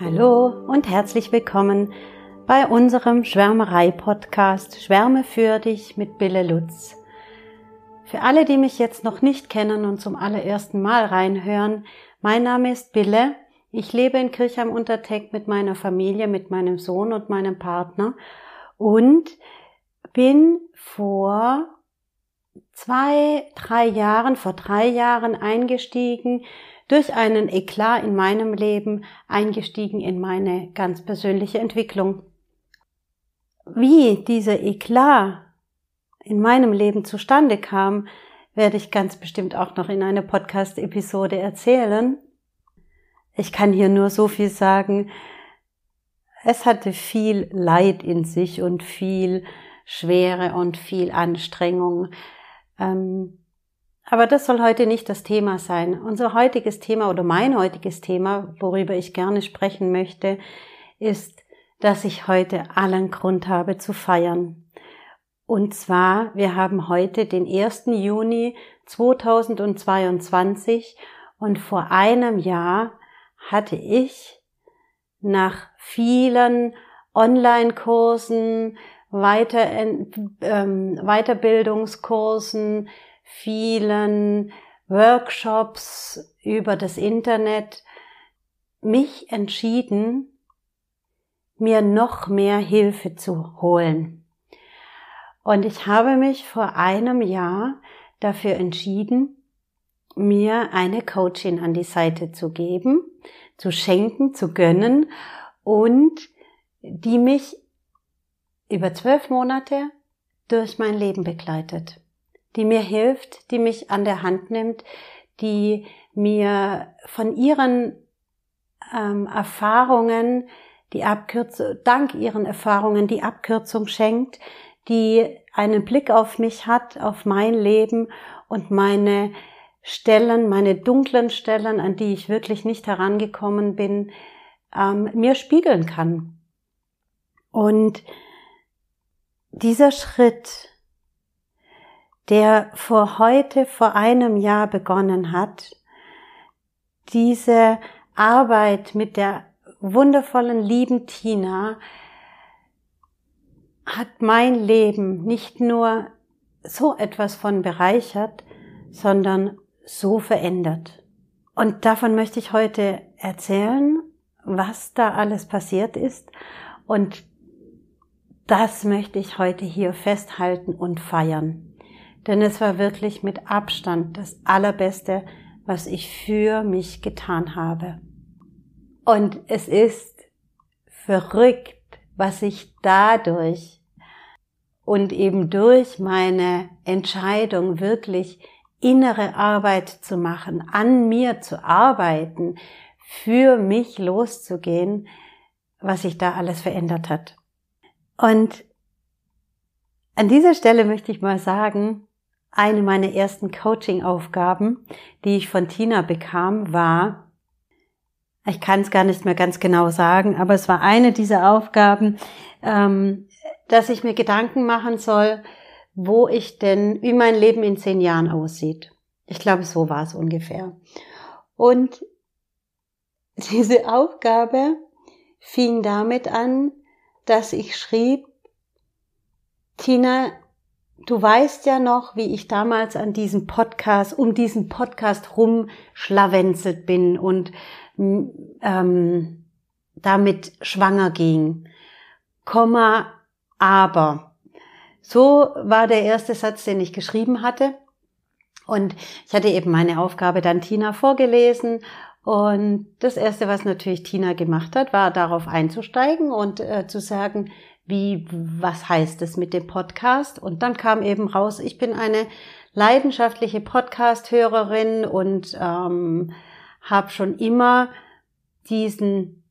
Hallo und herzlich willkommen bei unserem Schwärmerei-Podcast Schwärme für dich mit Bille Lutz. Für alle, die mich jetzt noch nicht kennen und zum allerersten Mal reinhören, mein Name ist Bille. Ich lebe in Kirchheim Unterteck mit meiner Familie, mit meinem Sohn und meinem Partner und bin vor zwei, drei Jahren, vor drei Jahren eingestiegen durch einen Eklat in meinem Leben eingestiegen in meine ganz persönliche Entwicklung. Wie dieser Eklat in meinem Leben zustande kam, werde ich ganz bestimmt auch noch in einer Podcast-Episode erzählen. Ich kann hier nur so viel sagen. Es hatte viel Leid in sich und viel Schwere und viel Anstrengung. Ähm, aber das soll heute nicht das Thema sein. Unser heutiges Thema oder mein heutiges Thema, worüber ich gerne sprechen möchte, ist, dass ich heute allen Grund habe zu feiern. Und zwar, wir haben heute den 1. Juni 2022 und vor einem Jahr hatte ich nach vielen Online-Kursen, Weiter, ähm, Weiterbildungskursen, vielen Workshops über das Internet mich entschieden, mir noch mehr Hilfe zu holen. Und ich habe mich vor einem Jahr dafür entschieden, mir eine Coachin an die Seite zu geben, zu schenken, zu gönnen und die mich über zwölf Monate durch mein Leben begleitet die mir hilft, die mich an der Hand nimmt, die mir von ihren ähm, Erfahrungen die Abkürzung, dank ihren Erfahrungen die Abkürzung schenkt, die einen Blick auf mich hat, auf mein Leben und meine Stellen, meine dunklen Stellen, an die ich wirklich nicht herangekommen bin, ähm, mir spiegeln kann. Und dieser Schritt, der vor heute, vor einem Jahr begonnen hat, diese Arbeit mit der wundervollen, lieben Tina hat mein Leben nicht nur so etwas von bereichert, sondern so verändert. Und davon möchte ich heute erzählen, was da alles passiert ist. Und das möchte ich heute hier festhalten und feiern denn es war wirklich mit Abstand das Allerbeste, was ich für mich getan habe. Und es ist verrückt, was ich dadurch und eben durch meine Entscheidung wirklich innere Arbeit zu machen, an mir zu arbeiten, für mich loszugehen, was sich da alles verändert hat. Und an dieser Stelle möchte ich mal sagen, eine meiner ersten Coaching-Aufgaben, die ich von Tina bekam, war, ich kann es gar nicht mehr ganz genau sagen, aber es war eine dieser Aufgaben, ähm, dass ich mir Gedanken machen soll, wo ich denn, wie mein Leben in zehn Jahren aussieht. Ich glaube, so war es ungefähr. Und diese Aufgabe fing damit an, dass ich schrieb, Tina, Du weißt ja noch, wie ich damals an diesem Podcast, um diesen Podcast rumschlawenzelt bin und ähm, damit schwanger ging. Komma, aber. So war der erste Satz, den ich geschrieben hatte. Und ich hatte eben meine Aufgabe dann Tina vorgelesen. Und das erste, was natürlich Tina gemacht hat, war darauf einzusteigen und äh, zu sagen, wie, was heißt es mit dem Podcast? Und dann kam eben raus, ich bin eine leidenschaftliche Podcast-Hörerin und ähm, habe schon immer diesen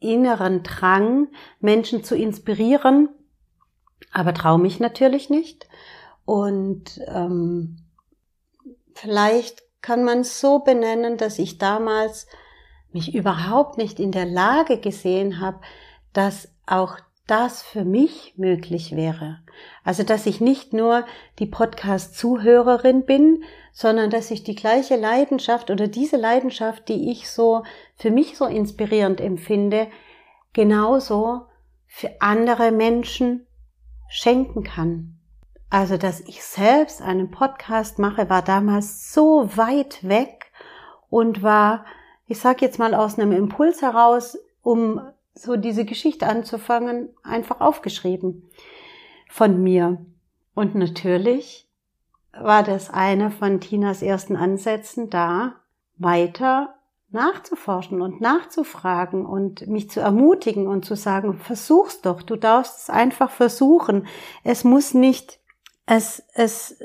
inneren Drang, Menschen zu inspirieren, aber traue mich natürlich nicht. Und ähm, vielleicht kann man es so benennen, dass ich damals mich überhaupt nicht in der Lage gesehen habe, dass auch das für mich möglich wäre. Also, dass ich nicht nur die Podcast-Zuhörerin bin, sondern dass ich die gleiche Leidenschaft oder diese Leidenschaft, die ich so für mich so inspirierend empfinde, genauso für andere Menschen schenken kann. Also, dass ich selbst einen Podcast mache, war damals so weit weg und war, ich sag jetzt mal aus einem Impuls heraus, um so diese Geschichte anzufangen, einfach aufgeschrieben von mir. Und natürlich war das einer von Tinas ersten Ansätzen da, weiter nachzuforschen und nachzufragen und mich zu ermutigen und zu sagen, versuch's doch, du darfst es einfach versuchen. Es muss nicht, es, es,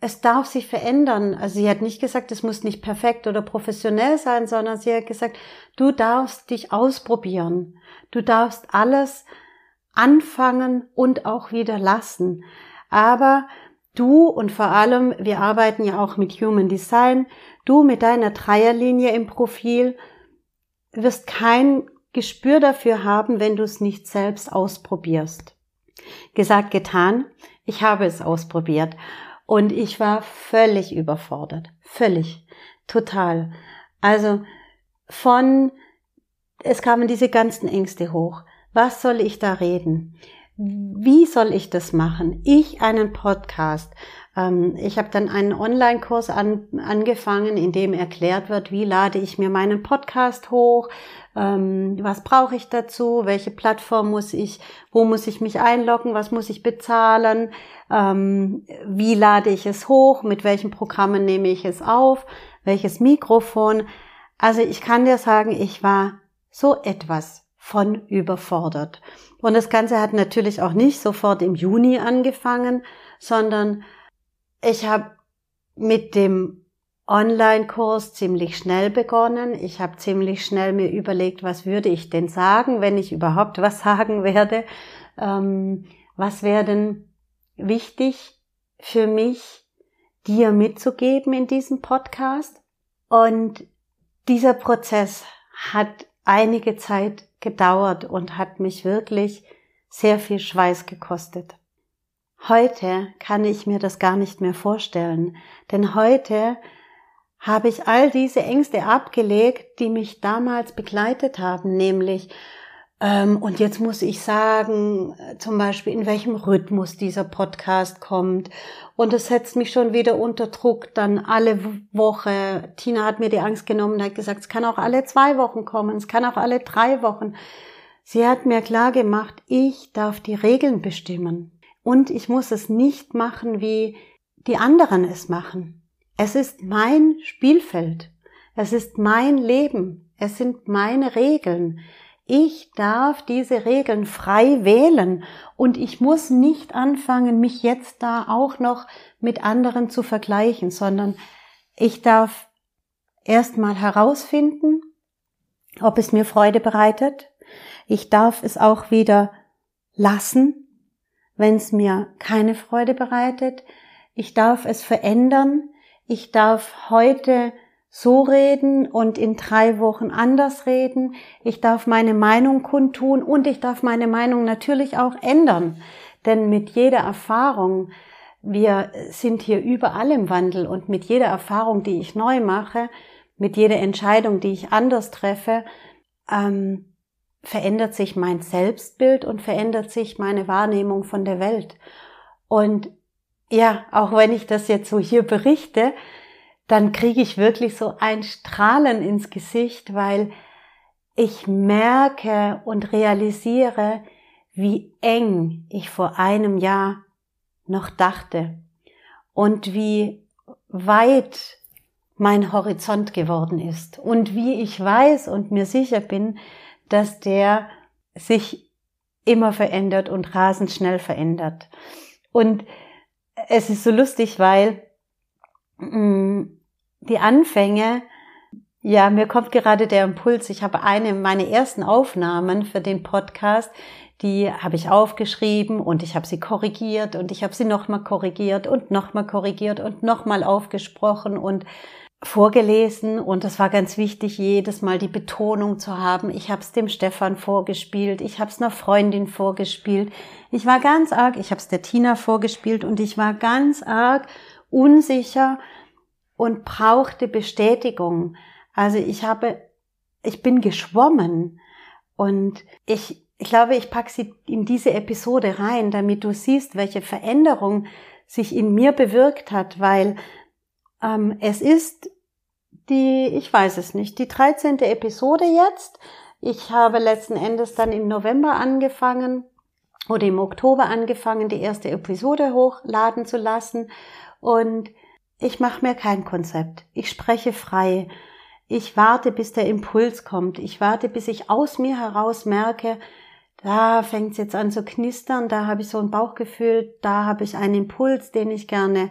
es darf sich verändern. Also sie hat nicht gesagt, es muss nicht perfekt oder professionell sein, sondern sie hat gesagt, du darfst dich ausprobieren. Du darfst alles anfangen und auch wieder lassen. Aber du und vor allem, wir arbeiten ja auch mit Human Design, du mit deiner Dreierlinie im Profil wirst kein Gespür dafür haben, wenn du es nicht selbst ausprobierst. Gesagt, getan. Ich habe es ausprobiert und ich war völlig überfordert. Völlig. Total. Also von, es kamen diese ganzen Ängste hoch. Was soll ich da reden? Wie soll ich das machen? Ich einen Podcast. Ähm, ich habe dann einen Online-Kurs an, angefangen, in dem erklärt wird, wie lade ich mir meinen Podcast hoch, ähm, was brauche ich dazu, welche Plattform muss ich, wo muss ich mich einloggen, was muss ich bezahlen, ähm, wie lade ich es hoch, mit welchen Programmen nehme ich es auf, welches Mikrofon. Also ich kann dir sagen, ich war so etwas von überfordert. Und das Ganze hat natürlich auch nicht sofort im Juni angefangen, sondern ich habe mit dem Online-Kurs ziemlich schnell begonnen. Ich habe ziemlich schnell mir überlegt, was würde ich denn sagen, wenn ich überhaupt was sagen werde. Ähm, was wäre denn wichtig für mich, dir mitzugeben in diesem Podcast? Und dieser Prozess hat einige Zeit gedauert und hat mich wirklich sehr viel Schweiß gekostet. Heute kann ich mir das gar nicht mehr vorstellen, denn heute habe ich all diese Ängste abgelegt, die mich damals begleitet haben, nämlich ähm, und jetzt muss ich sagen, zum Beispiel, in welchem Rhythmus dieser Podcast kommt. Und es setzt mich schon wieder unter Druck, dann alle Woche. Tina hat mir die Angst genommen, hat gesagt, es kann auch alle zwei Wochen kommen, es kann auch alle drei Wochen. Sie hat mir klar gemacht, ich darf die Regeln bestimmen. Und ich muss es nicht machen, wie die anderen es machen. Es ist mein Spielfeld. Es ist mein Leben. Es sind meine Regeln. Ich darf diese Regeln frei wählen und ich muss nicht anfangen, mich jetzt da auch noch mit anderen zu vergleichen, sondern ich darf erstmal herausfinden, ob es mir Freude bereitet. Ich darf es auch wieder lassen, wenn es mir keine Freude bereitet. Ich darf es verändern. Ich darf heute so reden und in drei Wochen anders reden. Ich darf meine Meinung kundtun und ich darf meine Meinung natürlich auch ändern. Denn mit jeder Erfahrung, wir sind hier überall im Wandel und mit jeder Erfahrung, die ich neu mache, mit jeder Entscheidung, die ich anders treffe, ähm, verändert sich mein Selbstbild und verändert sich meine Wahrnehmung von der Welt. Und ja, auch wenn ich das jetzt so hier berichte, dann kriege ich wirklich so ein Strahlen ins Gesicht, weil ich merke und realisiere, wie eng ich vor einem Jahr noch dachte und wie weit mein Horizont geworden ist und wie ich weiß und mir sicher bin, dass der sich immer verändert und rasend schnell verändert. Und es ist so lustig, weil mm, die Anfänge, ja, mir kommt gerade der Impuls. Ich habe eine, meine ersten Aufnahmen für den Podcast, die habe ich aufgeschrieben und ich habe sie korrigiert und ich habe sie nochmal korrigiert und nochmal korrigiert und nochmal aufgesprochen und vorgelesen und es war ganz wichtig, jedes Mal die Betonung zu haben. Ich habe es dem Stefan vorgespielt, ich habe es einer Freundin vorgespielt. Ich war ganz arg, ich habe es der Tina vorgespielt und ich war ganz arg unsicher und brauchte Bestätigung. Also ich habe, ich bin geschwommen und ich, ich glaube, ich packe sie in diese Episode rein, damit du siehst, welche Veränderung sich in mir bewirkt hat, weil ähm, es ist die, ich weiß es nicht, die 13. Episode jetzt. Ich habe letzten Endes dann im November angefangen oder im Oktober angefangen, die erste Episode hochladen zu lassen. Und ich mache mir kein Konzept. Ich spreche frei. Ich warte, bis der Impuls kommt. Ich warte, bis ich aus mir heraus merke, da fängt es jetzt an zu knistern, da habe ich so ein Bauchgefühl, da habe ich einen Impuls, den ich gerne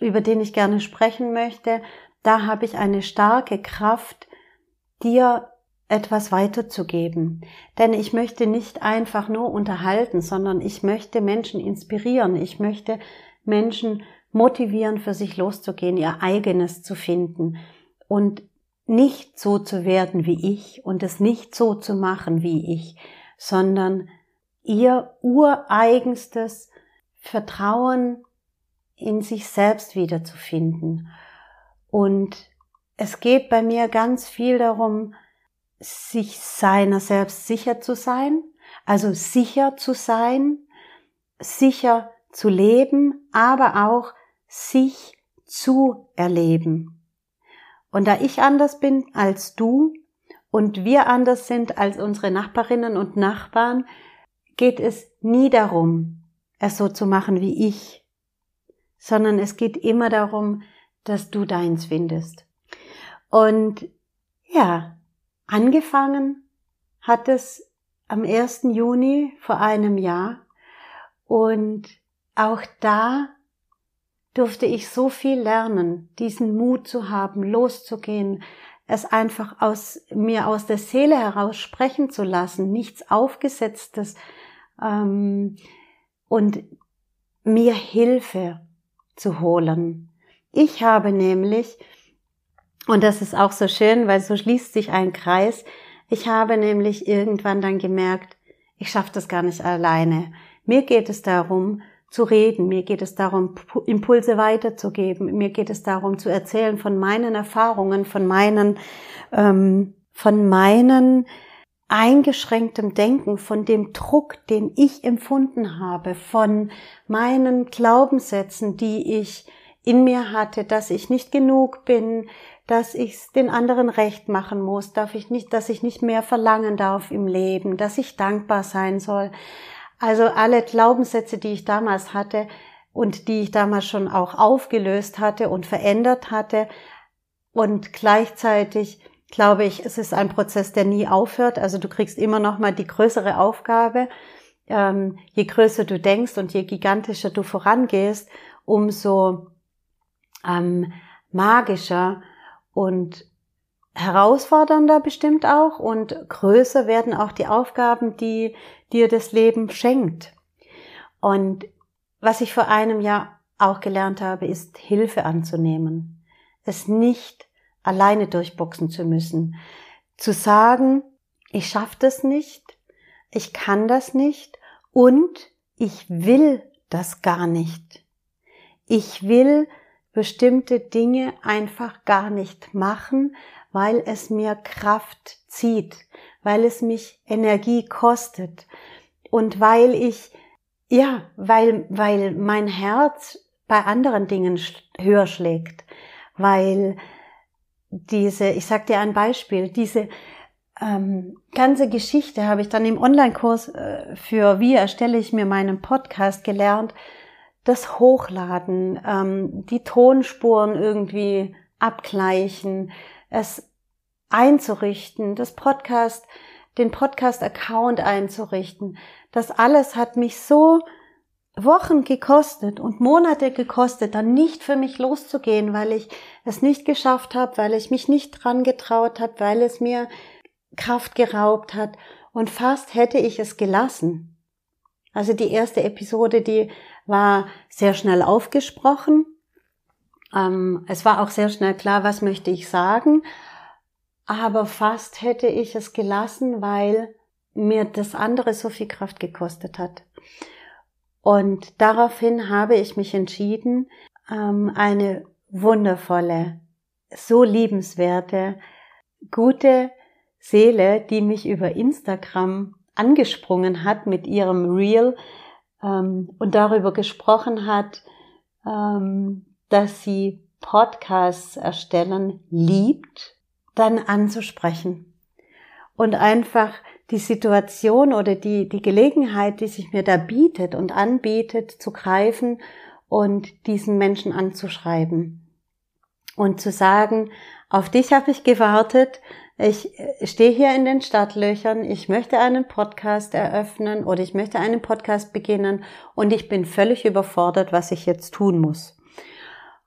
über den ich gerne sprechen möchte, da habe ich eine starke Kraft, dir etwas weiterzugeben. Denn ich möchte nicht einfach nur unterhalten, sondern ich möchte Menschen inspirieren. Ich möchte Menschen motivieren, für sich loszugehen, ihr eigenes zu finden und nicht so zu werden wie ich und es nicht so zu machen wie ich, sondern ihr ureigenstes Vertrauen in sich selbst wiederzufinden. Und es geht bei mir ganz viel darum, sich seiner selbst sicher zu sein, also sicher zu sein, sicher zu leben, aber auch sich zu erleben. Und da ich anders bin als du und wir anders sind als unsere Nachbarinnen und Nachbarn, geht es nie darum, es so zu machen wie ich, sondern es geht immer darum, dass du deins findest. Und ja, angefangen hat es am 1. Juni vor einem Jahr und auch da durfte ich so viel lernen, diesen Mut zu haben, loszugehen, es einfach aus mir aus der Seele heraus sprechen zu lassen, nichts aufgesetztes ähm, und mir Hilfe zu holen. Ich habe nämlich, und das ist auch so schön, weil so schließt sich ein Kreis, ich habe nämlich irgendwann dann gemerkt, ich schaffe das gar nicht alleine. Mir geht es darum, zu reden, mir geht es darum, Impulse weiterzugeben, mir geht es darum, zu erzählen von meinen Erfahrungen, von meinen, ähm, von meinen eingeschränktem Denken, von dem Druck, den ich empfunden habe, von meinen Glaubenssätzen, die ich in mir hatte, dass ich nicht genug bin, dass ich es den anderen recht machen muss, darf ich nicht, dass ich nicht mehr verlangen darf im Leben, dass ich dankbar sein soll. Also alle Glaubenssätze, die ich damals hatte und die ich damals schon auch aufgelöst hatte und verändert hatte und gleichzeitig glaube ich, es ist ein Prozess, der nie aufhört. Also du kriegst immer noch mal die größere Aufgabe. Ähm, je größer du denkst und je gigantischer du vorangehst, umso ähm, magischer und herausfordernder bestimmt auch und größer werden auch die Aufgaben, die dir das Leben schenkt. Und was ich vor einem Jahr auch gelernt habe, ist Hilfe anzunehmen. Es nicht alleine durchboxen zu müssen. Zu sagen, ich schaffe das nicht, ich kann das nicht und ich will das gar nicht. Ich will bestimmte Dinge einfach gar nicht machen, weil es mir Kraft zieht, weil es mich Energie kostet und weil ich, ja, weil, weil mein Herz bei anderen Dingen höher schlägt, weil diese, ich sag dir ein Beispiel, diese ähm, ganze Geschichte habe ich dann im Online-Kurs äh, für wie erstelle ich mir meinen Podcast gelernt, das Hochladen, ähm, die Tonspuren irgendwie abgleichen, es einzurichten, das Podcast, den Podcast-Account einzurichten. Das alles hat mich so Wochen gekostet und Monate gekostet, dann nicht für mich loszugehen, weil ich es nicht geschafft habe, weil ich mich nicht dran getraut habe, weil es mir Kraft geraubt hat und fast hätte ich es gelassen. Also die erste Episode, die war sehr schnell aufgesprochen Ähm, es war auch sehr schnell klar, was möchte ich sagen, aber fast hätte ich es gelassen, weil mir das andere so viel Kraft gekostet hat. Und daraufhin habe ich mich entschieden, ähm, eine wundervolle, so liebenswerte, gute Seele, die mich über Instagram angesprungen hat mit ihrem Reel ähm, und darüber gesprochen hat, ähm, dass sie Podcasts erstellen liebt, dann anzusprechen. Und einfach die Situation oder die, die Gelegenheit, die sich mir da bietet und anbietet, zu greifen und diesen Menschen anzuschreiben. Und zu sagen, auf dich habe ich gewartet, ich stehe hier in den Startlöchern, ich möchte einen Podcast eröffnen oder ich möchte einen Podcast beginnen und ich bin völlig überfordert, was ich jetzt tun muss.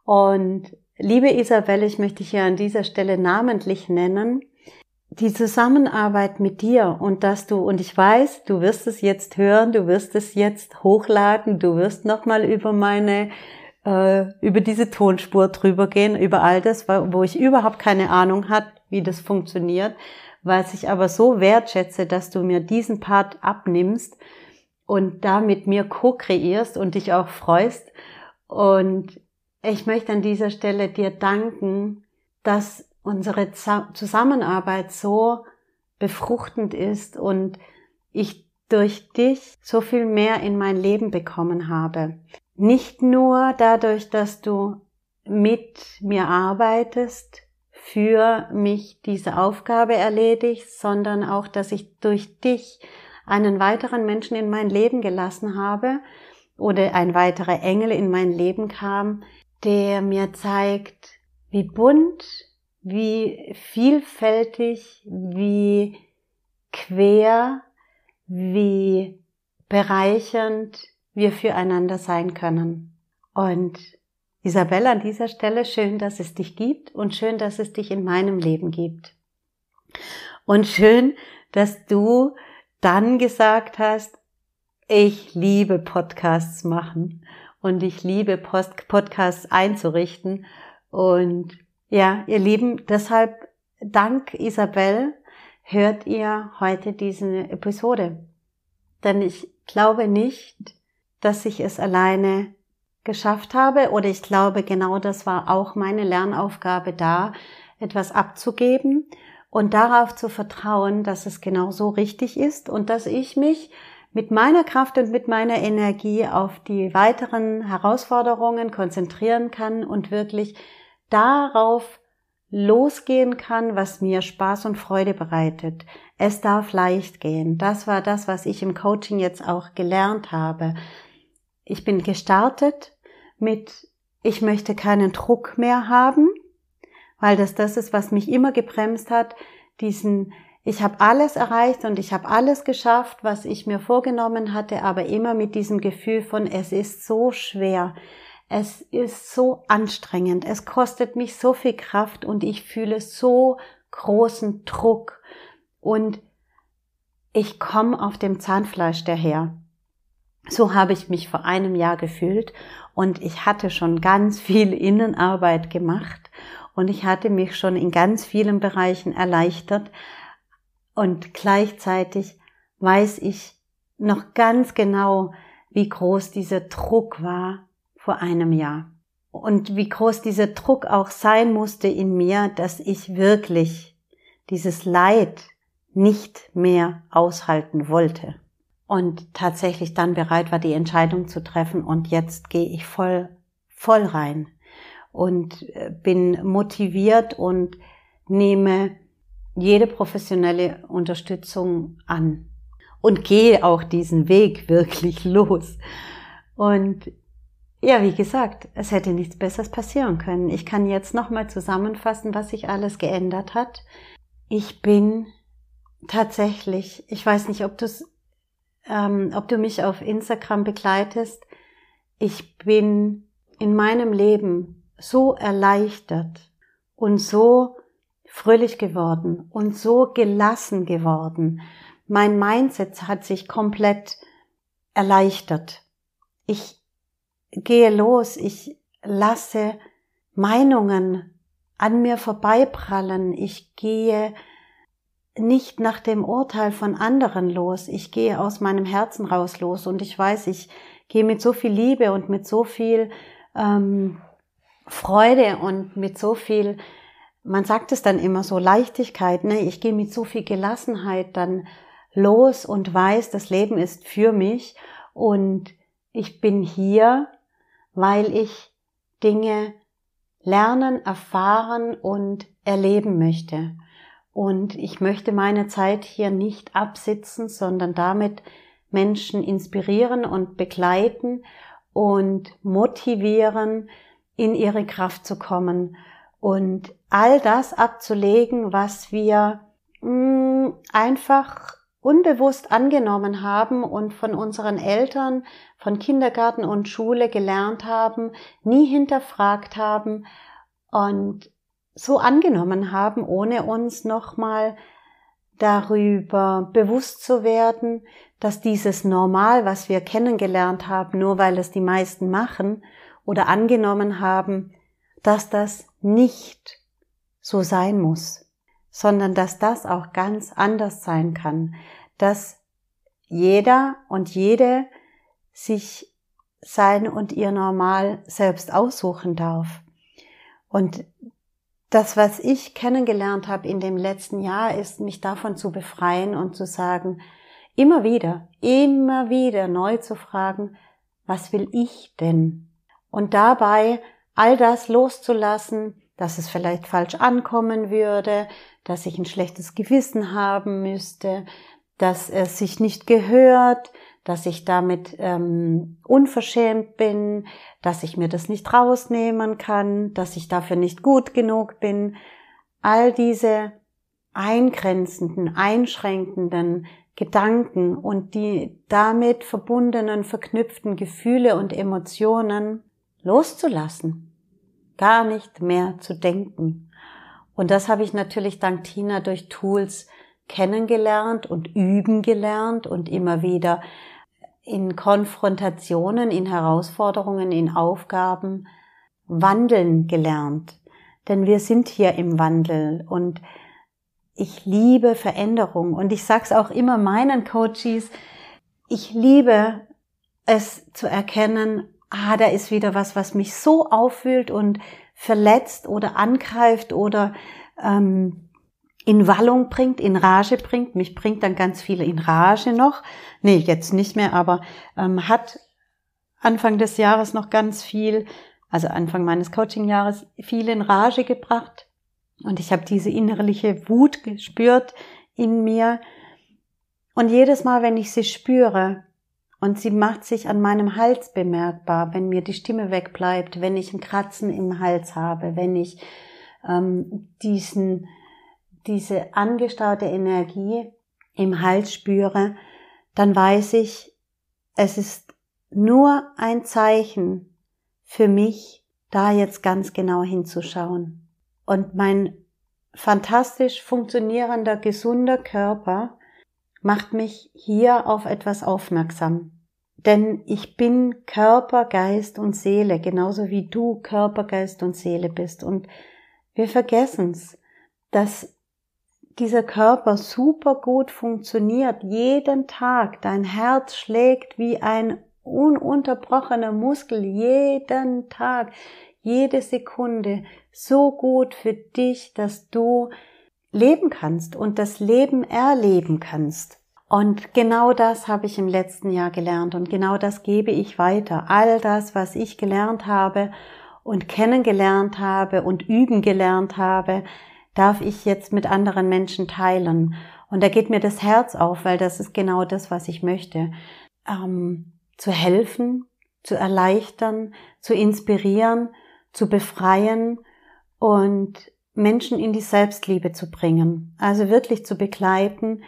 Und liebe Isabelle, ich möchte hier an dieser Stelle namentlich nennen, die Zusammenarbeit mit dir und dass du, und ich weiß, du wirst es jetzt hören, du wirst es jetzt hochladen, du wirst nochmal über meine, äh, über diese Tonspur drüber gehen, über all das, wo ich überhaupt keine Ahnung hat, wie das funktioniert, was ich aber so wertschätze, dass du mir diesen Part abnimmst und da mit mir co-kreierst und dich auch freust. Und ich möchte an dieser Stelle dir danken, dass unsere Zusammenarbeit so befruchtend ist und ich durch dich so viel mehr in mein Leben bekommen habe. Nicht nur dadurch, dass du mit mir arbeitest, für mich diese Aufgabe erledigt, sondern auch, dass ich durch dich einen weiteren Menschen in mein Leben gelassen habe oder ein weiterer Engel in mein Leben kam, der mir zeigt, wie bunt, wie vielfältig, wie quer, wie bereichernd wir füreinander sein können. Und Isabelle, an dieser Stelle schön, dass es dich gibt und schön, dass es dich in meinem Leben gibt. Und schön, dass du dann gesagt hast, ich liebe Podcasts machen und ich liebe Post Podcasts einzurichten. Und ja, ihr Lieben, deshalb dank Isabel hört ihr heute diese Episode. Denn ich glaube nicht, dass ich es alleine geschafft habe oder ich glaube, genau das war auch meine Lernaufgabe da, etwas abzugeben und darauf zu vertrauen, dass es genau so richtig ist und dass ich mich mit meiner Kraft und mit meiner Energie auf die weiteren Herausforderungen konzentrieren kann und wirklich darauf losgehen kann, was mir Spaß und Freude bereitet. Es darf leicht gehen. Das war das, was ich im Coaching jetzt auch gelernt habe. Ich bin gestartet mit, ich möchte keinen Druck mehr haben, weil das das ist, was mich immer gebremst hat, diesen, ich habe alles erreicht und ich habe alles geschafft, was ich mir vorgenommen hatte, aber immer mit diesem Gefühl von, es ist so schwer, es ist so anstrengend, es kostet mich so viel Kraft und ich fühle so großen Druck. Und ich komme auf dem Zahnfleisch daher. So habe ich mich vor einem Jahr gefühlt und ich hatte schon ganz viel Innenarbeit gemacht und ich hatte mich schon in ganz vielen Bereichen erleichtert. Und gleichzeitig weiß ich noch ganz genau, wie groß dieser Druck war vor einem Jahr. Und wie groß dieser Druck auch sein musste in mir, dass ich wirklich dieses Leid nicht mehr aushalten wollte. Und tatsächlich dann bereit war, die Entscheidung zu treffen. Und jetzt gehe ich voll, voll rein und äh, bin motiviert und nehme jede professionelle Unterstützung an und gehe auch diesen Weg wirklich los. Und ja, wie gesagt, es hätte nichts Besseres passieren können. Ich kann jetzt nochmal zusammenfassen, was sich alles geändert hat. Ich bin tatsächlich, ich weiß nicht, ob ähm, ob du mich auf Instagram begleitest. Ich bin in meinem Leben so erleichtert und so fröhlich geworden und so gelassen geworden. Mein Mindset hat sich komplett erleichtert. Ich gehe los, ich lasse Meinungen an mir vorbeiprallen. Ich gehe nicht nach dem Urteil von anderen los. Ich gehe aus meinem Herzen raus los und ich weiß, ich gehe mit so viel Liebe und mit so viel ähm, Freude und mit so viel, man sagt es dann immer so, Leichtigkeit. Ne? Ich gehe mit so viel Gelassenheit dann los und weiß, das Leben ist für mich und ich bin hier, weil ich Dinge lernen, erfahren und erleben möchte. Und ich möchte meine Zeit hier nicht absitzen, sondern damit Menschen inspirieren und begleiten und motivieren, in ihre Kraft zu kommen und all das abzulegen, was wir mh, mm, einfach unbewusst angenommen haben und von unseren Eltern, von Kindergarten und Schule gelernt haben, nie hinterfragt haben und so angenommen haben, ohne uns nochmal darüber bewusst zu werden, dass dieses Normal, was wir kennengelernt haben, nur weil es die meisten machen oder angenommen haben, dass das nicht so sein muss, sondern dass das auch ganz anders sein kann, dass jeder und jede sich sein und ihr Normal selbst aussuchen darf. Und das, was ich kennengelernt habe in dem letzten Jahr, ist, mich davon zu befreien und zu sagen, immer wieder, immer wieder neu zu fragen, was will ich denn? Und dabei all das loszulassen, dass es vielleicht falsch ankommen würde, dass ich ein schlechtes Gewissen haben müsste, dass es sich nicht gehört, dass ich damit ähm, unverschämt bin, dass ich mir das nicht rausnehmen kann, dass ich dafür nicht gut genug bin. All diese eingrenzenden, einschränkenden Gedanken und die damit verbundenen, verknüpften Gefühle und Emotionen loszulassen, gar nicht mehr zu denken. Und das habe ich natürlich dank Tina durch Tools kennengelernt und üben gelernt und immer wieder in Konfrontationen, in Herausforderungen, in Aufgaben wandeln gelernt. Denn wir sind hier im Wandel und ich liebe Veränderung und ich sag's auch immer meinen Coaches, ich liebe es zu erkennen, ah, da ist wieder was, was mich so auffühlt und verletzt oder angreift oder ähm, in Wallung bringt, in Rage bringt. Mich bringt dann ganz viele in Rage noch. Nee, jetzt nicht mehr, aber ähm, hat Anfang des Jahres noch ganz viel, also Anfang meines Coaching-Jahres, viel in Rage gebracht. Und ich habe diese innerliche Wut gespürt in mir. Und jedes Mal, wenn ich sie spüre, und sie macht sich an meinem Hals bemerkbar, wenn mir die Stimme wegbleibt, wenn ich ein Kratzen im Hals habe, wenn ich ähm, diesen diese angestaute Energie im Hals spüre, dann weiß ich, es ist nur ein Zeichen für mich, da jetzt ganz genau hinzuschauen. Und mein fantastisch funktionierender, gesunder Körper macht mich hier auf etwas aufmerksam. Denn ich bin Körper, Geist und Seele, genauso wie du Körper, Geist und Seele bist. Und wir vergessen's, dass dieser Körper super gut funktioniert, jeden Tag, dein Herz schlägt wie ein ununterbrochener Muskel, jeden Tag, jede Sekunde, so gut für dich, dass du leben kannst und das Leben erleben kannst. Und genau das habe ich im letzten Jahr gelernt und genau das gebe ich weiter. All das, was ich gelernt habe und kennengelernt habe und üben gelernt habe, darf ich jetzt mit anderen Menschen teilen. Und da geht mir das Herz auf, weil das ist genau das, was ich möchte. Ähm, zu helfen, zu erleichtern, zu inspirieren, zu befreien und Menschen in die Selbstliebe zu bringen. Also wirklich zu begleiten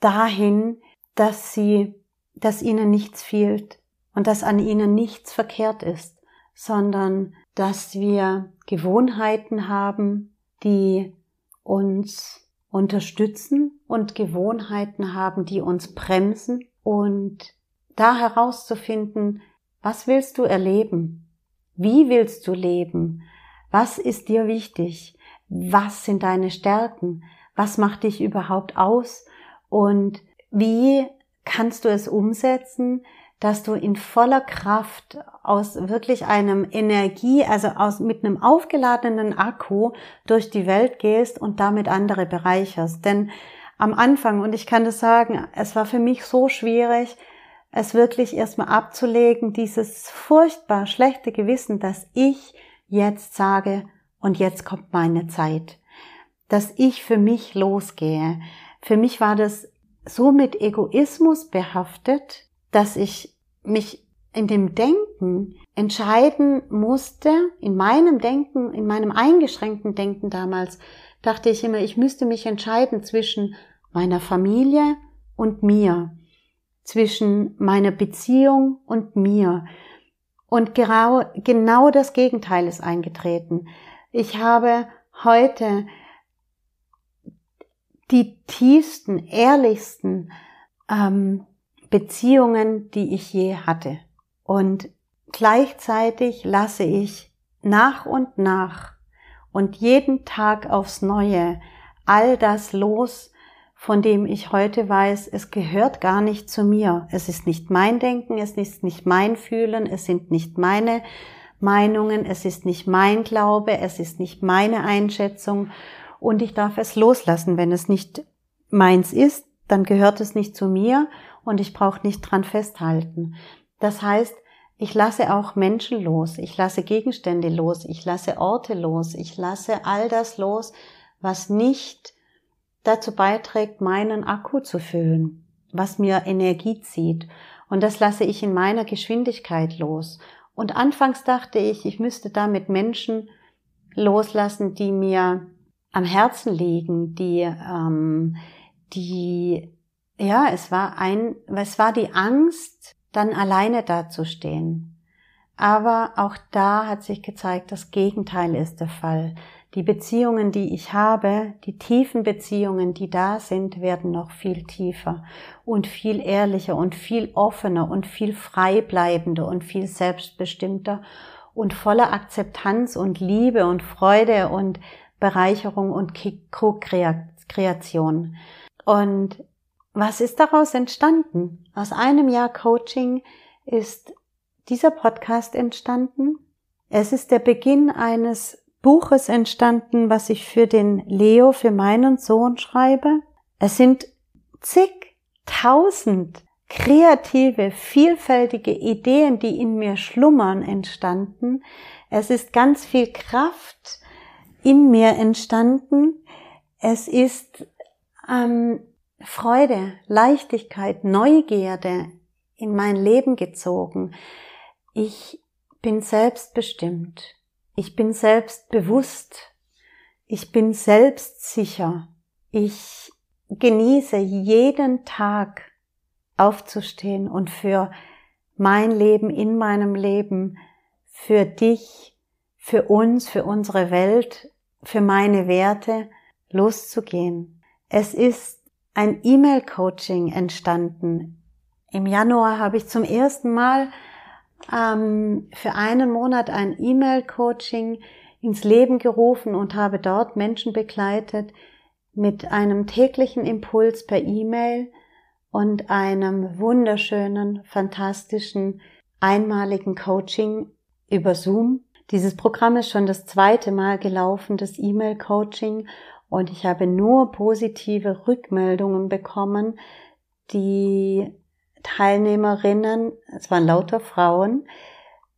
dahin, dass sie, dass ihnen nichts fehlt und dass an ihnen nichts verkehrt ist, sondern dass wir Gewohnheiten haben, die uns unterstützen und Gewohnheiten haben, die uns bremsen und da herauszufinden, was willst du erleben? Wie willst du leben? Was ist dir wichtig? Was sind deine Stärken? Was macht dich überhaupt aus? Und wie kannst du es umsetzen, dass du in voller Kraft aus wirklich einem Energie, also aus, mit einem aufgeladenen Akku durch die Welt gehst und damit andere bereicherst. Denn am Anfang, und ich kann das sagen, es war für mich so schwierig, es wirklich erstmal abzulegen, dieses furchtbar schlechte Gewissen, dass ich jetzt sage, und jetzt kommt meine Zeit, dass ich für mich losgehe. Für mich war das so mit Egoismus behaftet, dass ich mich in dem Denken entscheiden musste, in meinem Denken, in meinem eingeschränkten Denken damals, dachte ich immer, ich müsste mich entscheiden zwischen meiner Familie und mir zwischen meiner Beziehung und mir. Und genau, genau das Gegenteil ist eingetreten. Ich habe heute die tiefsten, ehrlichsten ähm, Beziehungen, die ich je hatte. Und gleichzeitig lasse ich nach und nach und jeden Tag aufs Neue all das los, von dem ich heute weiß, es gehört gar nicht zu mir. Es ist nicht mein Denken, es ist nicht mein Fühlen, es sind nicht meine Meinungen, es ist nicht mein Glaube, es ist nicht meine Einschätzung und ich darf es loslassen. Wenn es nicht meins ist, dann gehört es nicht zu mir und ich brauche nicht dran festhalten. Das heißt, ich lasse auch Menschen los, ich lasse Gegenstände los, ich lasse Orte los, ich lasse all das los, was nicht dazu beiträgt, meinen Akku zu füllen, was mir Energie zieht. Und das lasse ich in meiner Geschwindigkeit los. Und anfangs dachte ich, ich müsste damit Menschen loslassen, die mir am Herzen liegen, die, ähm, die, ja, es war ein, es war die Angst, dann alleine dazustehen. Aber auch da hat sich gezeigt, das Gegenteil ist der Fall. Die Beziehungen, die ich habe, die tiefen Beziehungen, die da sind, werden noch viel tiefer und viel ehrlicher und viel offener und viel freibleibender und viel selbstbestimmter und voller Akzeptanz und Liebe und Freude und Bereicherung und Co-Kreation. Und was ist daraus entstanden? Aus einem Jahr Coaching ist dieser Podcast entstanden. Es ist der Beginn eines Buches entstanden, was ich für den Leo, für meinen Sohn schreibe. Es sind zigtausend kreative, vielfältige Ideen, die in mir schlummern, entstanden. Es ist ganz viel Kraft in mir entstanden. Es ist ähm, Freude, Leichtigkeit, Neugierde in mein Leben gezogen. Ich bin selbstbestimmt. Ich bin selbstbewusst. Ich bin selbstsicher. Ich genieße jeden Tag aufzustehen und für mein Leben in meinem Leben, für dich, für uns, für unsere Welt, für meine Werte loszugehen. Es ist ein E-Mail-Coaching entstanden. Im Januar habe ich zum ersten Mal ähm, für einen Monat ein E-Mail-Coaching ins Leben gerufen und habe dort Menschen begleitet mit einem täglichen Impuls per E-Mail und einem wunderschönen, fantastischen, einmaligen Coaching über Zoom. Dieses Programm ist schon das zweite Mal gelaufen, das E-Mail-Coaching, und ich habe nur positive Rückmeldungen bekommen, die Teilnehmerinnen, es waren lauter Frauen,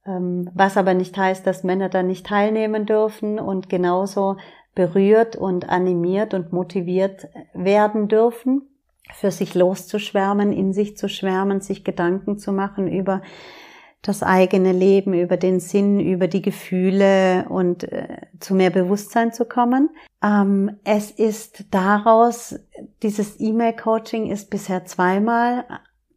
ähm, was aber nicht heißt, dass Männer da nicht teilnehmen dürfen und genauso berührt und animiert und motiviert werden dürfen, für sich loszuschwärmen, in sich zu schwärmen, sich Gedanken zu machen über das eigene Leben, über den Sinn, über die Gefühle und äh, zu mehr Bewusstsein zu kommen. Ähm, es ist daraus, dieses E-Mail-Coaching ist bisher zweimal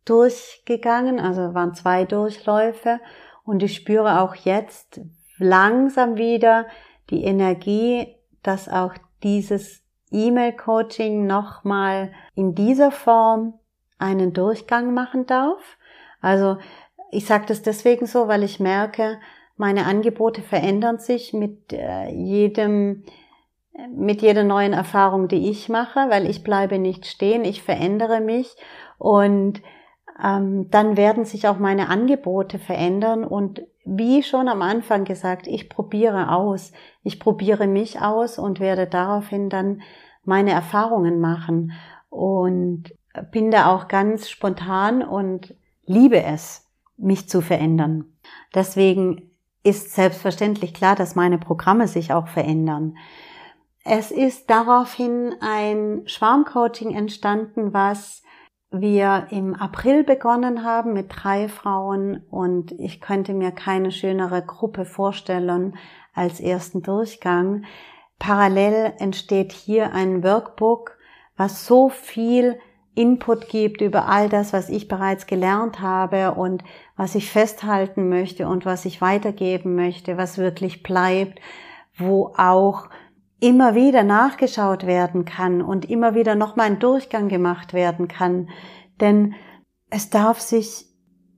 durchgegangen, also waren zwei Durchläufe und ich spüre auch jetzt langsam wieder die Energie, dass auch dieses E-Mail-Coaching nochmal in dieser Form einen Durchgang machen darf. Also ich sage das deswegen so, weil ich merke, Meine Angebote verändern sich mit äh, jedem, mit jeder neuen Erfahrung, die ich mache, weil ich bleibe nicht stehen, ich verändere mich und ähm, dann werden sich auch meine Angebote verändern und wie schon am Anfang gesagt, ich probiere aus, ich probiere mich aus und werde daraufhin dann meine Erfahrungen machen und bin da auch ganz spontan und liebe es, mich zu verändern. Deswegen ist selbstverständlich klar, dass meine Programme sich auch verändern. Es ist daraufhin ein Schwarmcoaching entstanden, was wir im April begonnen haben mit drei Frauen und ich könnte mir keine schönere Gruppe vorstellen als ersten Durchgang. Parallel entsteht hier ein Workbook, was so viel Input gibt über all das, was ich bereits gelernt habe und was ich festhalten möchte und was ich weitergeben möchte, was wirklich bleibt, wo auch immer wieder nachgeschaut werden kann und immer wieder nochmal ein Durchgang gemacht werden kann. Denn es darf sich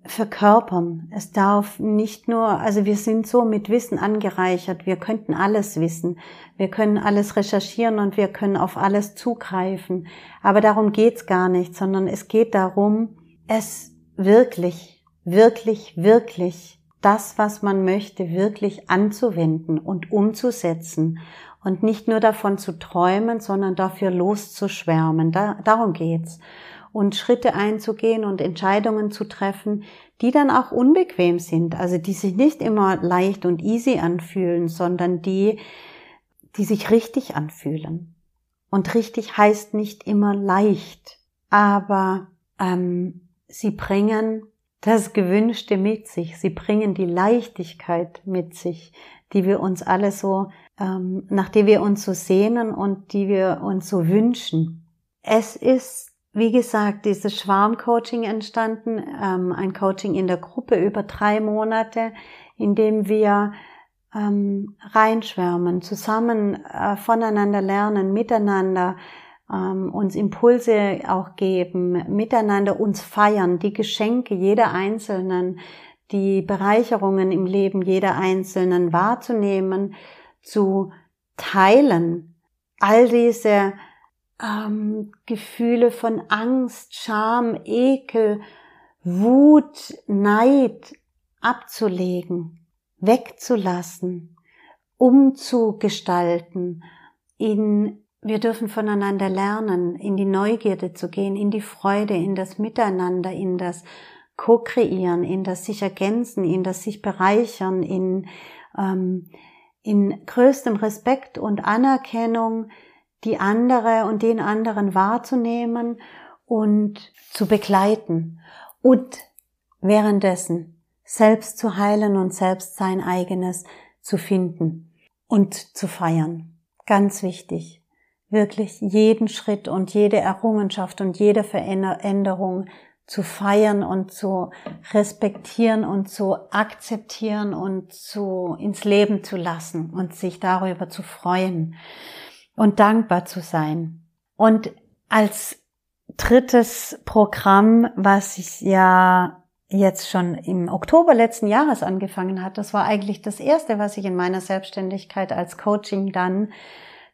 verkörpern. Es darf nicht nur, also wir sind so mit Wissen angereichert, wir könnten alles wissen, wir können alles recherchieren und wir können auf alles zugreifen. Aber darum geht's gar nicht, sondern es geht darum, es wirklich, wirklich, wirklich das, was man möchte, wirklich anzuwenden und umzusetzen und nicht nur davon zu träumen, sondern dafür loszuschwärmen. Da, darum geht's. Und Schritte einzugehen und Entscheidungen zu treffen, die dann auch unbequem sind, also die sich nicht immer leicht und easy anfühlen, sondern die, die sich richtig anfühlen. Und richtig heißt nicht immer leicht, aber ähm, sie bringen das Gewünschte mit sich, sie bringen die Leichtigkeit mit sich, die wir uns alle so ähm, nach der wir uns so sehnen und die wir uns so wünschen. Es ist, wie gesagt, dieses Schwarmcoaching entstanden, ähm, ein Coaching in der Gruppe über drei Monate, in dem wir ähm, reinschwärmen, zusammen äh, voneinander lernen, miteinander ähm, uns Impulse auch geben, miteinander uns feiern, die Geschenke jeder Einzelnen, die Bereicherungen im Leben jeder Einzelnen wahrzunehmen zu teilen. All diese ähm, Gefühle von Angst, Scham, Ekel, Wut, Neid abzulegen, wegzulassen, umzugestalten, in wir dürfen voneinander lernen, in die Neugierde zu gehen, in die Freude, in das Miteinander, in das Co-kreieren, in das sich ergänzen, in das sich bereichern, in ähm, in größtem Respekt und Anerkennung die andere und den anderen wahrzunehmen und zu begleiten und währenddessen selbst zu heilen und selbst sein eigenes zu finden und zu feiern. Ganz wichtig. Wirklich jeden Schritt und jede Errungenschaft und jede Veränderung zu feiern und zu respektieren und zu akzeptieren und zu ins Leben zu lassen und sich darüber zu freuen und dankbar zu sein. Und als drittes Programm, was ich ja jetzt schon im Oktober letzten Jahres angefangen hat, das war eigentlich das erste, was ich in meiner Selbstständigkeit als Coaching dann,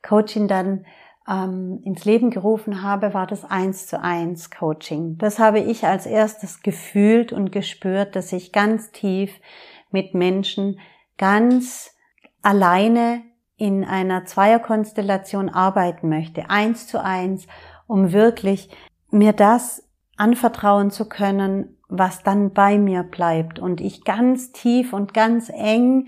Coaching dann ähm, ins Leben gerufen habe, war das eins zu eins Coaching. Das habe ich als erstes gefühlt und gespürt, dass ich ganz tief mit Menschen ganz alleine in einer Zweierkonstellation arbeiten möchte, eins zu eins, um wirklich mir das anvertrauen zu können, was dann bei mir bleibt und ich ganz tief und ganz eng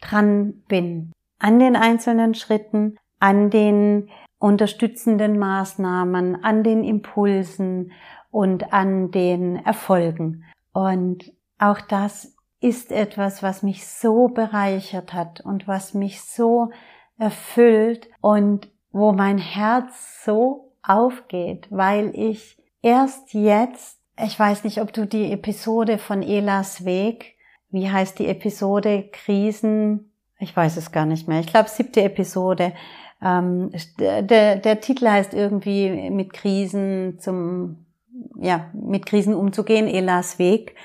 dran bin an den einzelnen Schritten, an den unterstützenden Maßnahmen, an den Impulsen und an den Erfolgen. Und auch das ist etwas, was mich so bereichert hat und was mich so erfüllt und wo mein Herz so aufgeht, weil ich erst jetzt, ich weiß nicht, ob du die Episode von Elas Weg, wie heißt die Episode? Krisen, ich weiß es gar nicht mehr, ich glaube siebte Episode, ähm, der, der Titel heißt irgendwie mit Krisen zum, ja, mit Krisen umzugehen, Elas Weg.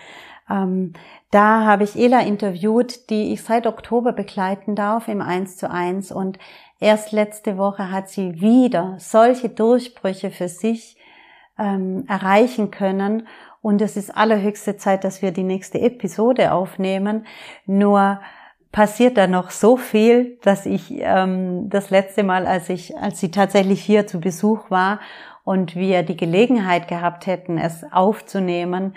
Ähm, da habe ich Ela interviewt, die ich seit Oktober begleiten darf im 1 zu 1 und erst letzte Woche hat sie wieder solche Durchbrüche für sich ähm, erreichen können und es ist allerhöchste Zeit, dass wir die nächste Episode aufnehmen. Nur passiert da noch so viel, dass ich ähm, das letzte Mal, als ich, als sie tatsächlich hier zu Besuch war und wir die Gelegenheit gehabt hätten, es aufzunehmen,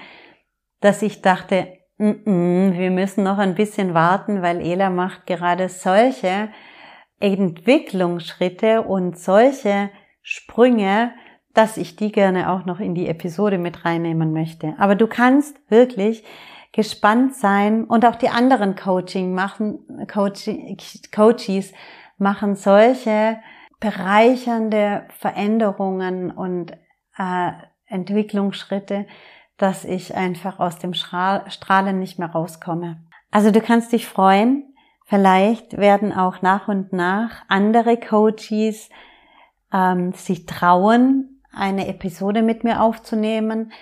dass ich dachte, mm -mm, wir müssen noch ein bisschen warten, weil Ela macht gerade solche Entwicklungsschritte und solche Sprünge, dass ich die gerne auch noch in die Episode mit reinnehmen möchte. Aber du kannst wirklich gespannt sein und auch die anderen Coaching machen, Coach, Coaches machen solche bereichernde Veränderungen und äh, Entwicklungsschritte, dass ich einfach aus dem Strahlen nicht mehr rauskomme. Also du kannst dich freuen. Vielleicht werden auch nach und nach andere Coaches ähm, sich trauen, eine Episode mit mir aufzunehmen,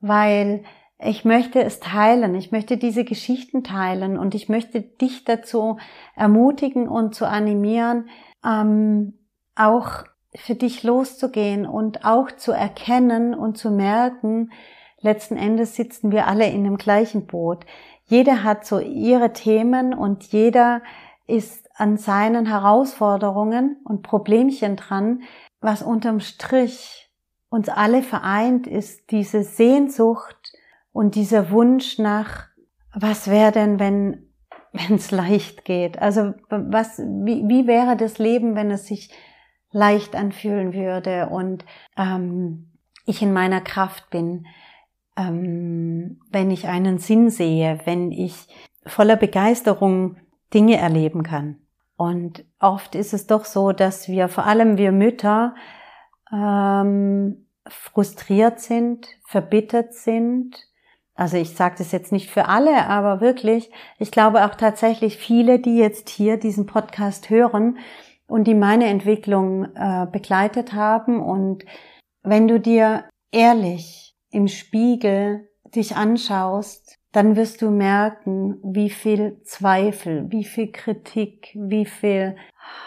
weil ich möchte es teilen, ich möchte diese Geschichten teilen und ich möchte dich dazu ermutigen und zu animieren, ähm, auch für dich loszugehen und auch zu erkennen und zu merken, letzten Endes sitzen wir alle in dem gleichen Boot. Jeder hat so ihre Themen und jeder ist an seinen Herausforderungen und Problemchen dran, was unterm Strich uns alle vereint, ist diese Sehnsucht und dieser Wunsch nach, was wäre denn, wenn wenn es leicht geht? Also was, wie, wie wäre das Leben, wenn es sich leicht anfühlen würde und ähm, ich in meiner Kraft bin, ähm, wenn ich einen Sinn sehe, wenn ich voller Begeisterung Dinge erleben kann. Und oft ist es doch so, dass wir, vor allem wir Mütter, ähm, frustriert sind, verbittert sind. Also ich sage das jetzt nicht für alle, aber wirklich, ich glaube auch tatsächlich viele, die jetzt hier diesen Podcast hören, und die meine Entwicklung äh, begleitet haben. Und wenn du dir ehrlich im Spiegel dich anschaust, dann wirst du merken, wie viel Zweifel, wie viel Kritik, wie viel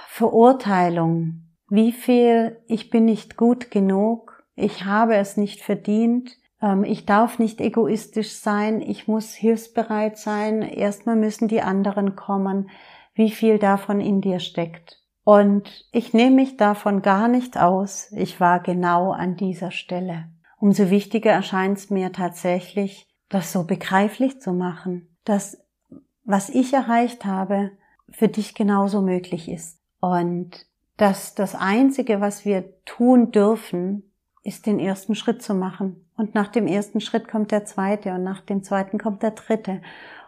Verurteilung, wie viel ich bin nicht gut genug, ich habe es nicht verdient, ich darf nicht egoistisch sein, ich muss hilfsbereit sein, erstmal müssen die anderen kommen, wie viel davon in dir steckt. Und ich nehme mich davon gar nicht aus. Ich war genau an dieser Stelle. Umso wichtiger erscheint es mir tatsächlich, das so begreiflich zu machen, dass was ich erreicht habe, für dich genauso möglich ist. Und dass das Einzige, was wir tun dürfen, ist den ersten Schritt zu machen. Und nach dem ersten Schritt kommt der zweite und nach dem zweiten kommt der dritte.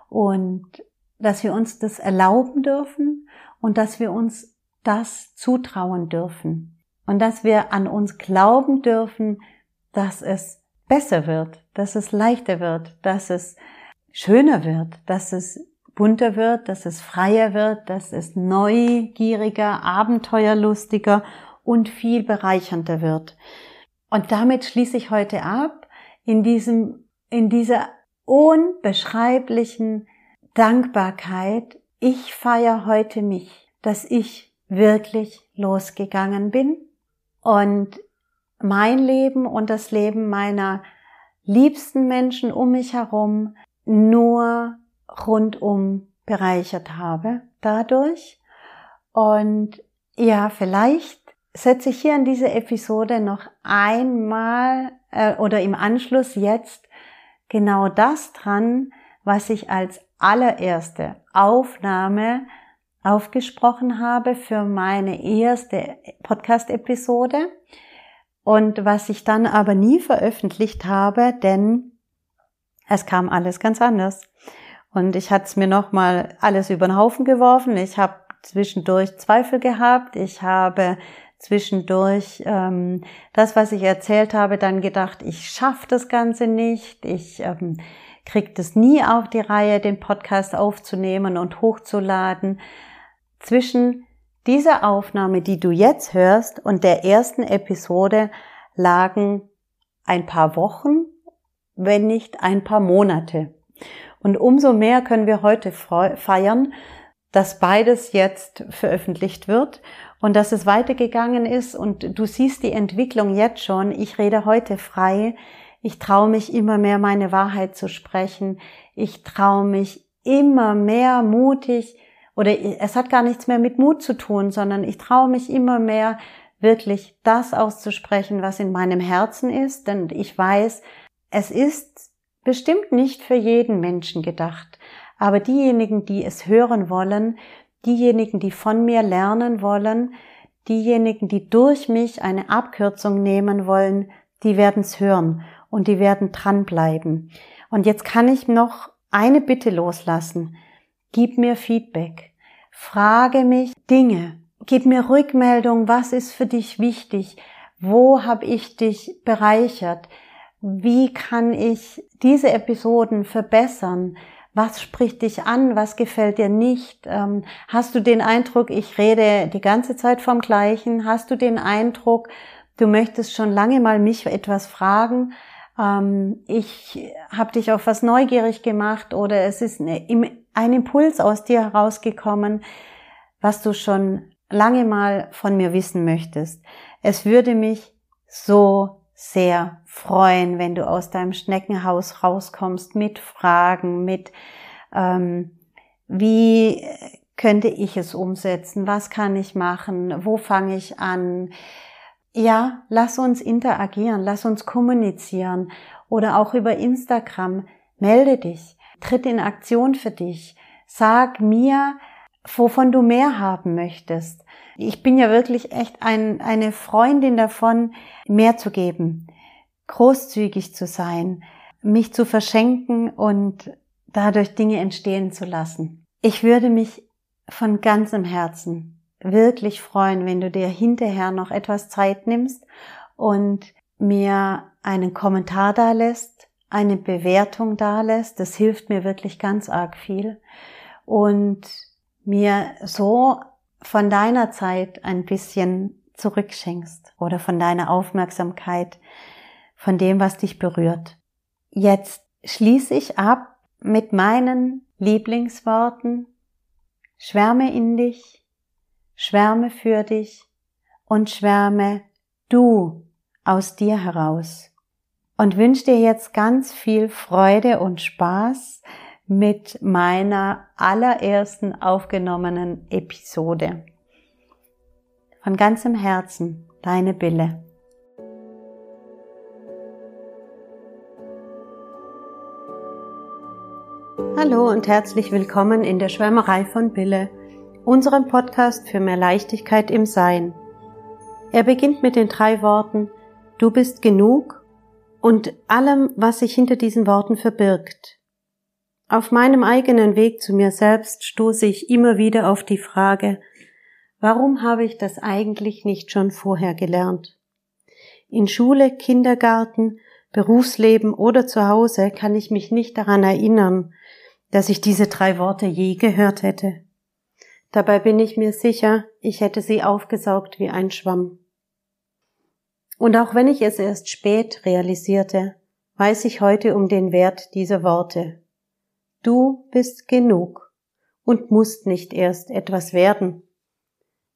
Und dass wir uns das erlauben dürfen und dass wir uns das zutrauen dürfen und dass wir an uns glauben dürfen, dass es besser wird, dass es leichter wird, dass es schöner wird, dass es bunter wird, dass es freier wird, dass es neugieriger, abenteuerlustiger und viel bereichernder wird. Und damit schließe ich heute ab in diesem, in dieser unbeschreiblichen Dankbarkeit. Ich feiere heute mich, dass ich wirklich losgegangen bin und mein Leben und das Leben meiner liebsten Menschen um mich herum nur rundum bereichert habe dadurch. Und ja, vielleicht setze ich hier in dieser Episode noch einmal äh, oder im Anschluss jetzt genau das dran, was ich als allererste Aufnahme aufgesprochen habe für meine erste Podcast-Episode und was ich dann aber nie veröffentlicht habe, denn es kam alles ganz anders. Und ich hatte es mir nochmal alles über den Haufen geworfen. Ich habe zwischendurch Zweifel gehabt. Ich habe zwischendurch ähm, das, was ich erzählt habe, dann gedacht, ich schaffe das Ganze nicht. Ich ähm, kriege das nie auf die Reihe, den Podcast aufzunehmen und hochzuladen zwischen dieser Aufnahme, die du jetzt hörst, und der ersten Episode lagen ein paar Wochen, wenn nicht ein paar Monate. Und umso mehr können wir heute feiern, dass beides jetzt veröffentlicht wird und dass es weitergegangen ist und du siehst die Entwicklung jetzt schon. Ich rede heute frei. Ich traue mich immer mehr meine Wahrheit zu sprechen. Ich traue mich immer mehr mutig oder es hat gar nichts mehr mit Mut zu tun, sondern ich traue mich immer mehr wirklich das auszusprechen, was in meinem Herzen ist, denn ich weiß, es ist bestimmt nicht für jeden Menschen gedacht, aber diejenigen, die es hören wollen, diejenigen, die von mir lernen wollen, diejenigen, die durch mich eine Abkürzung nehmen wollen, die werden es hören und die werden dranbleiben. Und jetzt kann ich noch eine Bitte loslassen. Gib mir Feedback. Frage mich Dinge. Gib mir Rückmeldung. Was ist für dich wichtig? Wo habe ich dich bereichert? Wie kann ich diese Episoden verbessern? Was spricht dich an? Was gefällt dir nicht? Ähm, hast du den Eindruck, ich rede die ganze Zeit vom Gleichen? Hast du den Eindruck, du möchtest schon lange mal mich etwas fragen? Ähm, ich habe dich auf was neugierig gemacht oder es ist ein Impuls aus dir herausgekommen, was du schon lange mal von mir wissen möchtest. Es würde mich so sehr freuen, wenn du aus deinem Schneckenhaus rauskommst mit Fragen, mit ähm, wie könnte ich es umsetzen, was kann ich machen, wo fange ich an, ja, lass uns interagieren, lass uns kommunizieren oder auch über Instagram. Melde dich, tritt in Aktion für dich. Sag mir, wovon du mehr haben möchtest. Ich bin ja wirklich echt ein, eine Freundin davon, mehr zu geben, großzügig zu sein, mich zu verschenken und dadurch Dinge entstehen zu lassen. Ich würde mich von ganzem Herzen wirklich freuen, wenn du dir hinterher noch etwas Zeit nimmst und mir einen Kommentar da lässt, eine Bewertung da lässt. Das hilft mir wirklich ganz arg viel. Und mir so von deiner Zeit ein bisschen zurückschenkst oder von deiner Aufmerksamkeit, von dem, was dich berührt. Jetzt schließe ich ab mit meinen Lieblingsworten. Schwärme in dich, schwärme für dich und schwärme du aus dir heraus. Und wünsche dir jetzt ganz viel Freude und Spaß mit meiner allerersten aufgenommenen Episode. Von ganzem Herzen, deine Bille. Hallo und herzlich willkommen in der Schwärmerei von Bille unserem Podcast für mehr Leichtigkeit im Sein. Er beginnt mit den drei Worten Du bist genug und allem, was sich hinter diesen Worten verbirgt. Auf meinem eigenen Weg zu mir selbst stoße ich immer wieder auf die Frage, warum habe ich das eigentlich nicht schon vorher gelernt? In Schule, Kindergarten, Berufsleben oder zu Hause kann ich mich nicht daran erinnern, dass ich diese drei Worte je gehört hätte. Dabei bin ich mir sicher, ich hätte sie aufgesaugt wie ein Schwamm. Und auch wenn ich es erst spät realisierte, weiß ich heute um den Wert dieser Worte. Du bist genug und musst nicht erst etwas werden.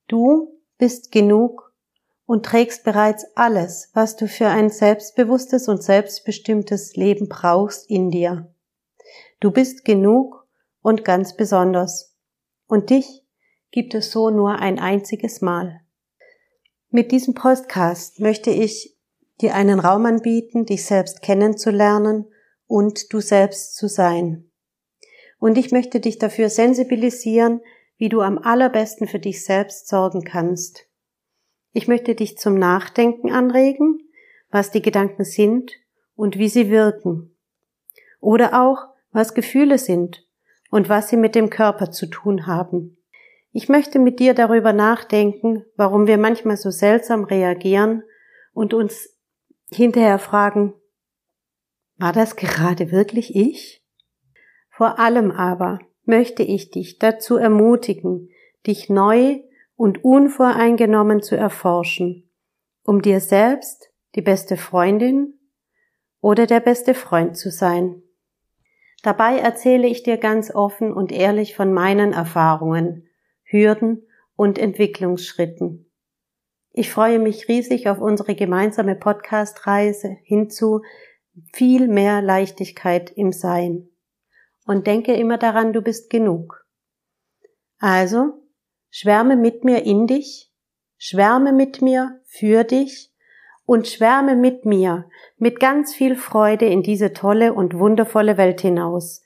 Du bist genug und trägst bereits alles, was du für ein selbstbewusstes und selbstbestimmtes Leben brauchst in dir. Du bist genug und ganz besonders. Und dich gibt es so nur ein einziges Mal. Mit diesem Podcast möchte ich dir einen Raum anbieten, dich selbst kennenzulernen und du selbst zu sein. Und ich möchte dich dafür sensibilisieren, wie du am allerbesten für dich selbst sorgen kannst. Ich möchte dich zum Nachdenken anregen, was die Gedanken sind und wie sie wirken. Oder auch, was Gefühle sind und was sie mit dem Körper zu tun haben. Ich möchte mit dir darüber nachdenken, warum wir manchmal so seltsam reagieren und uns hinterher fragen, war das gerade wirklich ich? Vor allem aber möchte ich dich dazu ermutigen, dich neu und unvoreingenommen zu erforschen, um dir selbst die beste Freundin oder der beste Freund zu sein. Dabei erzähle ich dir ganz offen und ehrlich von meinen Erfahrungen, Hürden und Entwicklungsschritten. Ich freue mich riesig auf unsere gemeinsame Podcast-Reise hinzu viel mehr Leichtigkeit im Sein. Und denke immer daran, du bist genug. Also, schwärme mit mir in dich, schwärme mit mir für dich und schwärme mit mir mit ganz viel Freude in diese tolle und wundervolle Welt hinaus,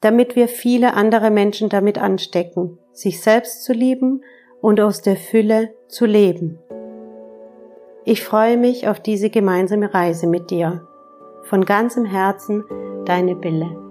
damit wir viele andere Menschen damit anstecken, sich selbst zu lieben und aus der Fülle zu leben. Ich freue mich auf diese gemeinsame Reise mit dir. Von ganzem Herzen, deine Bille.